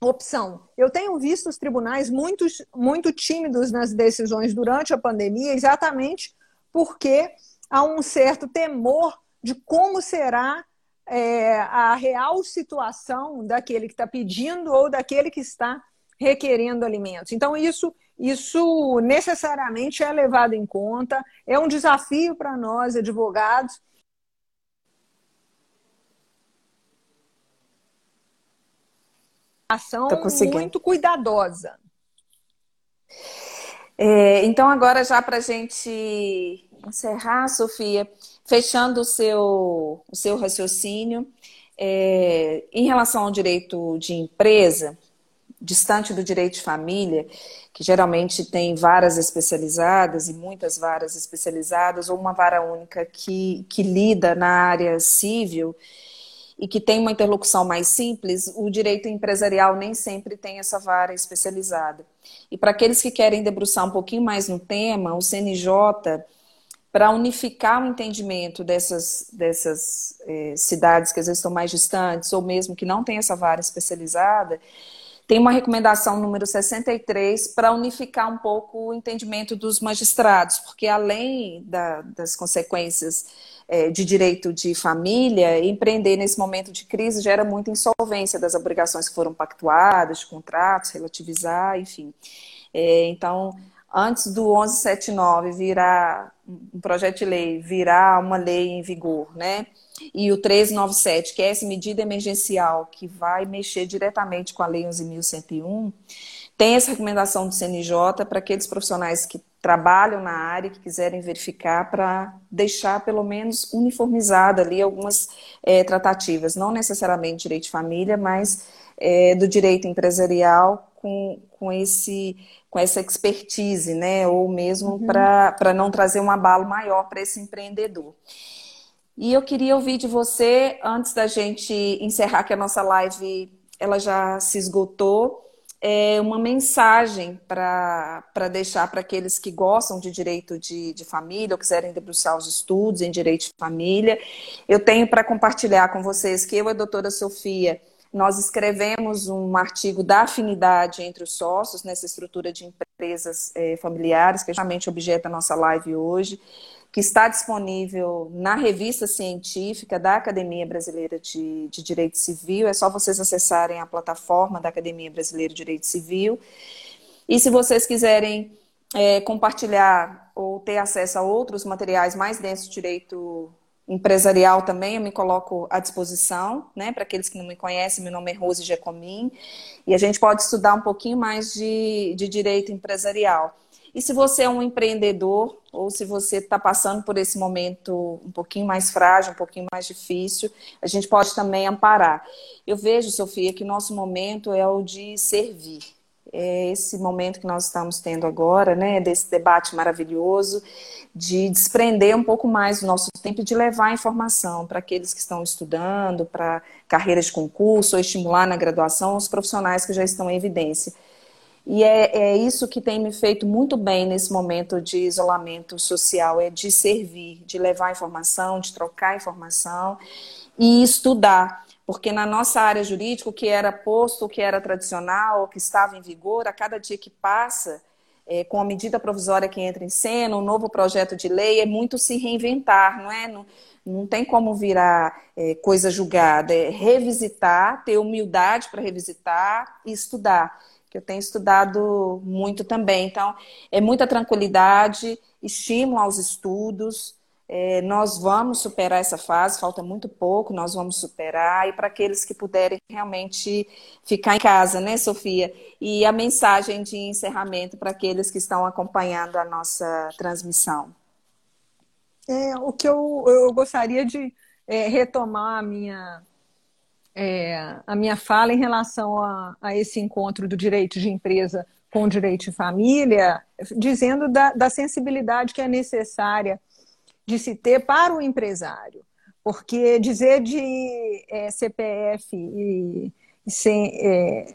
opção. Eu tenho visto os tribunais muito, muito tímidos nas decisões durante a pandemia, exatamente porque há um certo temor de como será é, a real situação daquele que está pedindo ou daquele que está requerendo alimentos. Então, isso, isso necessariamente é levado em conta, é um desafio para nós, advogados. Ação muito cuidadosa. É, então, agora, já para a gente encerrar, Sofia, fechando o seu, o seu raciocínio, é, em relação ao direito de empresa, distante do direito de família, que geralmente tem varas especializadas e muitas varas especializadas, ou uma vara única que, que lida na área civil e que tem uma interlocução mais simples, o direito empresarial nem sempre tem essa vara especializada. E para aqueles que querem debruçar um pouquinho mais no tema, o CNJ para unificar o entendimento dessas, dessas eh, cidades que às vezes estão mais distantes, ou mesmo que não tem essa vara especializada, tem uma recomendação número 63 para unificar um pouco o entendimento dos magistrados, porque além da, das consequências eh, de direito de família, empreender nesse momento de crise gera muita insolvência das obrigações que foram pactuadas, de contratos, relativizar, enfim. É, então, antes do 1179 virar um projeto de lei, virar uma lei em vigor, né? E o 397, que é essa medida emergencial que vai mexer diretamente com a lei 11.101, tem essa recomendação do CNJ para aqueles profissionais que trabalham na área, que quiserem verificar, para deixar pelo menos uniformizada ali algumas é, tratativas, não necessariamente direito de família, mas é, do direito empresarial com, com esse com essa expertise, né? Ou mesmo uhum. para não trazer um abalo maior para esse empreendedor. E eu queria ouvir de você, antes da gente encerrar, que a nossa live ela já se esgotou, é uma mensagem para deixar para aqueles que gostam de direito de, de família ou quiserem debruçar os estudos em direito de família. Eu tenho para compartilhar com vocês que eu e a doutora Sofia nós escrevemos um artigo da afinidade entre os sócios nessa estrutura de empresas é, familiares, que é justamente objeto da nossa live hoje, que está disponível na revista científica da Academia Brasileira de, de Direito Civil. É só vocês acessarem a plataforma da Academia Brasileira de Direito Civil. E se vocês quiserem é, compartilhar ou ter acesso a outros materiais mais densos de direito empresarial também, eu me coloco à disposição, né? Para aqueles que não me conhecem, meu nome é Rose Giacomin, e a gente pode estudar um pouquinho mais de, de direito empresarial. E se você é um empreendedor, ou se você está passando por esse momento um pouquinho mais frágil, um pouquinho mais difícil, a gente pode também amparar. Eu vejo, Sofia, que nosso momento é o de servir é esse momento que nós estamos tendo agora, né, desse debate maravilhoso, de desprender um pouco mais do nosso tempo e de levar informação para aqueles que estão estudando, para carreiras de concurso, ou estimular na graduação os profissionais que já estão em evidência. E é, é isso que tem me feito muito bem nesse momento de isolamento social, é de servir, de levar informação, de trocar informação e estudar porque na nossa área jurídica, o que era posto, o que era tradicional, o que estava em vigor, a cada dia que passa, é, com a medida provisória que entra em cena, um novo projeto de lei, é muito se reinventar, não é? Não, não tem como virar é, coisa julgada, é revisitar, ter humildade para revisitar e estudar, que eu tenho estudado muito também. Então, é muita tranquilidade, estímulo aos estudos, é, nós vamos superar essa fase, falta muito pouco, nós vamos superar. E para aqueles que puderem realmente ficar em casa, né, Sofia? E a mensagem de encerramento para aqueles que estão acompanhando a nossa transmissão. É, o que eu, eu gostaria de é, retomar a minha, é, a minha fala em relação a, a, esse encontro do direito de empresa com o direito de família, dizendo da, da sensibilidade que é necessária de se ter para o empresário. Porque dizer de é, CPF e, e, sem, é,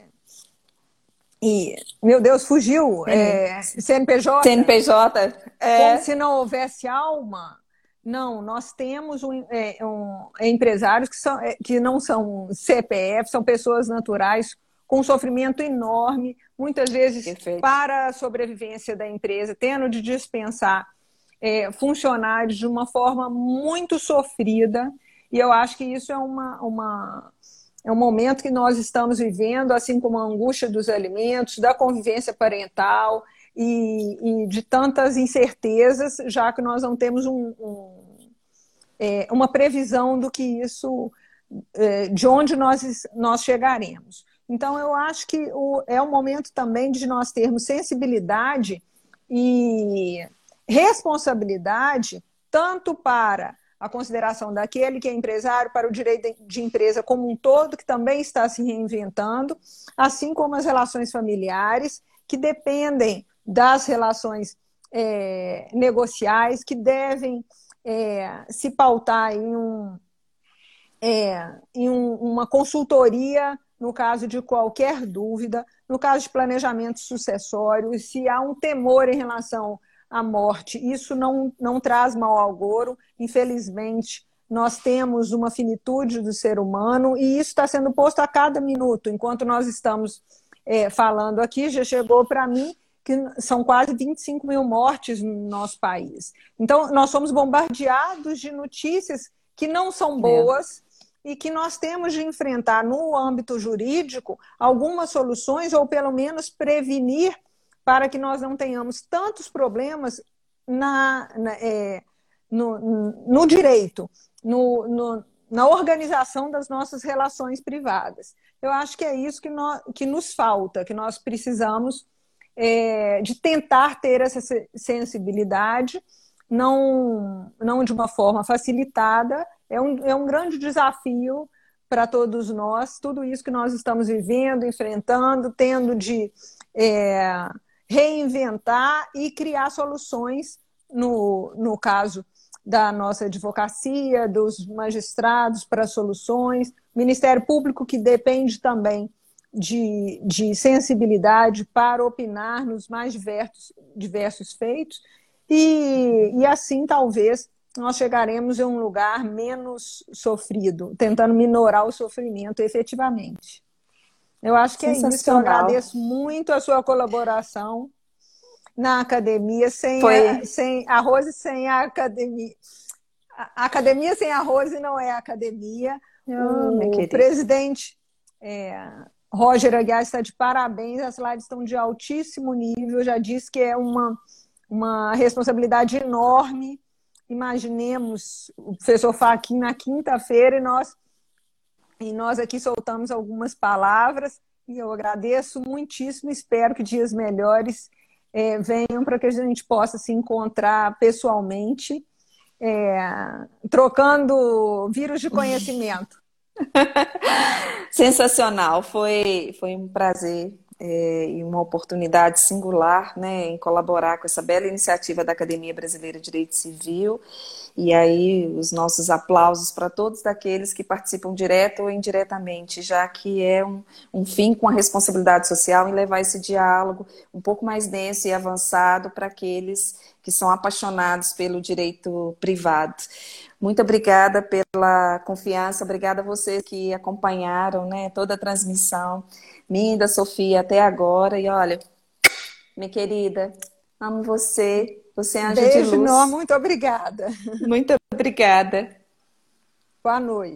e, meu Deus, fugiu. É, CNPJ. CNPJ. É. Como se não houvesse alma. Não, nós temos um, é, um, empresários que, são, é, que não são CPF, são pessoas naturais com um sofrimento enorme, muitas vezes Perfeito. para a sobrevivência da empresa, tendo de dispensar é, funcionários de uma forma muito sofrida. E eu acho que isso é uma, uma, é um momento que nós estamos vivendo, assim como a angústia dos alimentos, da convivência parental e, e de tantas incertezas, já que nós não temos um, um, é, uma previsão do que isso, é, de onde nós, nós chegaremos. Então, eu acho que o, é um momento também de nós termos sensibilidade e responsabilidade, tanto para a consideração daquele que é empresário para o direito de empresa como um todo, que também está se reinventando, assim como as relações familiares, que dependem das relações é, negociais, que devem é, se pautar em, um, é, em um, uma consultoria no caso de qualquer dúvida, no caso de planejamento sucessório, se há um temor em relação a morte. Isso não, não traz mal ao goro. Infelizmente, nós temos uma finitude do ser humano e isso está sendo posto a cada minuto. Enquanto nós estamos é, falando aqui, já chegou para mim que são quase 25 mil mortes no nosso país. Então, nós somos bombardeados de notícias que não são boas é. e que nós temos de enfrentar no âmbito jurídico algumas soluções ou pelo menos prevenir para que nós não tenhamos tantos problemas na, na é, no, no, direito, no, no, na organização das nossas relações privadas. Eu acho que é isso que, nós, que nos falta, que nós precisamos é, de tentar ter essa sensibilidade, não, não de uma forma facilitada. É um, é um grande desafio para todos nós, tudo isso que nós estamos vivendo, enfrentando, tendo de. É, reinventar e criar soluções, no, no caso da nossa advocacia, dos magistrados para soluções, Ministério Público que depende também de, de sensibilidade para opinar nos mais diversos, diversos feitos, e, e assim talvez nós chegaremos em um lugar menos sofrido, tentando minorar o sofrimento efetivamente. Eu acho que é isso. Eu agradeço muito a sua colaboração na academia, sem, a, sem arroz e sem a academia. A academia sem arroz não é academia. O presidente é, Roger Aguiar está de parabéns, as lives estão de altíssimo nível, já disse que é uma, uma responsabilidade enorme. Imaginemos o professor Faquin na quinta-feira e nós e nós aqui soltamos algumas palavras e eu agradeço muitíssimo. Espero que dias melhores é, venham para que a gente possa se encontrar pessoalmente, é, trocando vírus de conhecimento. Sensacional, foi, foi um prazer é, e uma oportunidade singular né, em colaborar com essa bela iniciativa da Academia Brasileira de Direito Civil. E aí, os nossos aplausos para todos aqueles que participam direto ou indiretamente, já que é um, um fim com a responsabilidade social em levar esse diálogo um pouco mais denso e avançado para aqueles que são apaixonados pelo direito privado. Muito obrigada pela confiança, obrigada a vocês que acompanharam né, toda a transmissão. Minda, Sofia, até agora. E olha, minha querida, amo você. Você é anjo Beijo, de luz. Muito obrigada. Muito obrigada. Boa noite.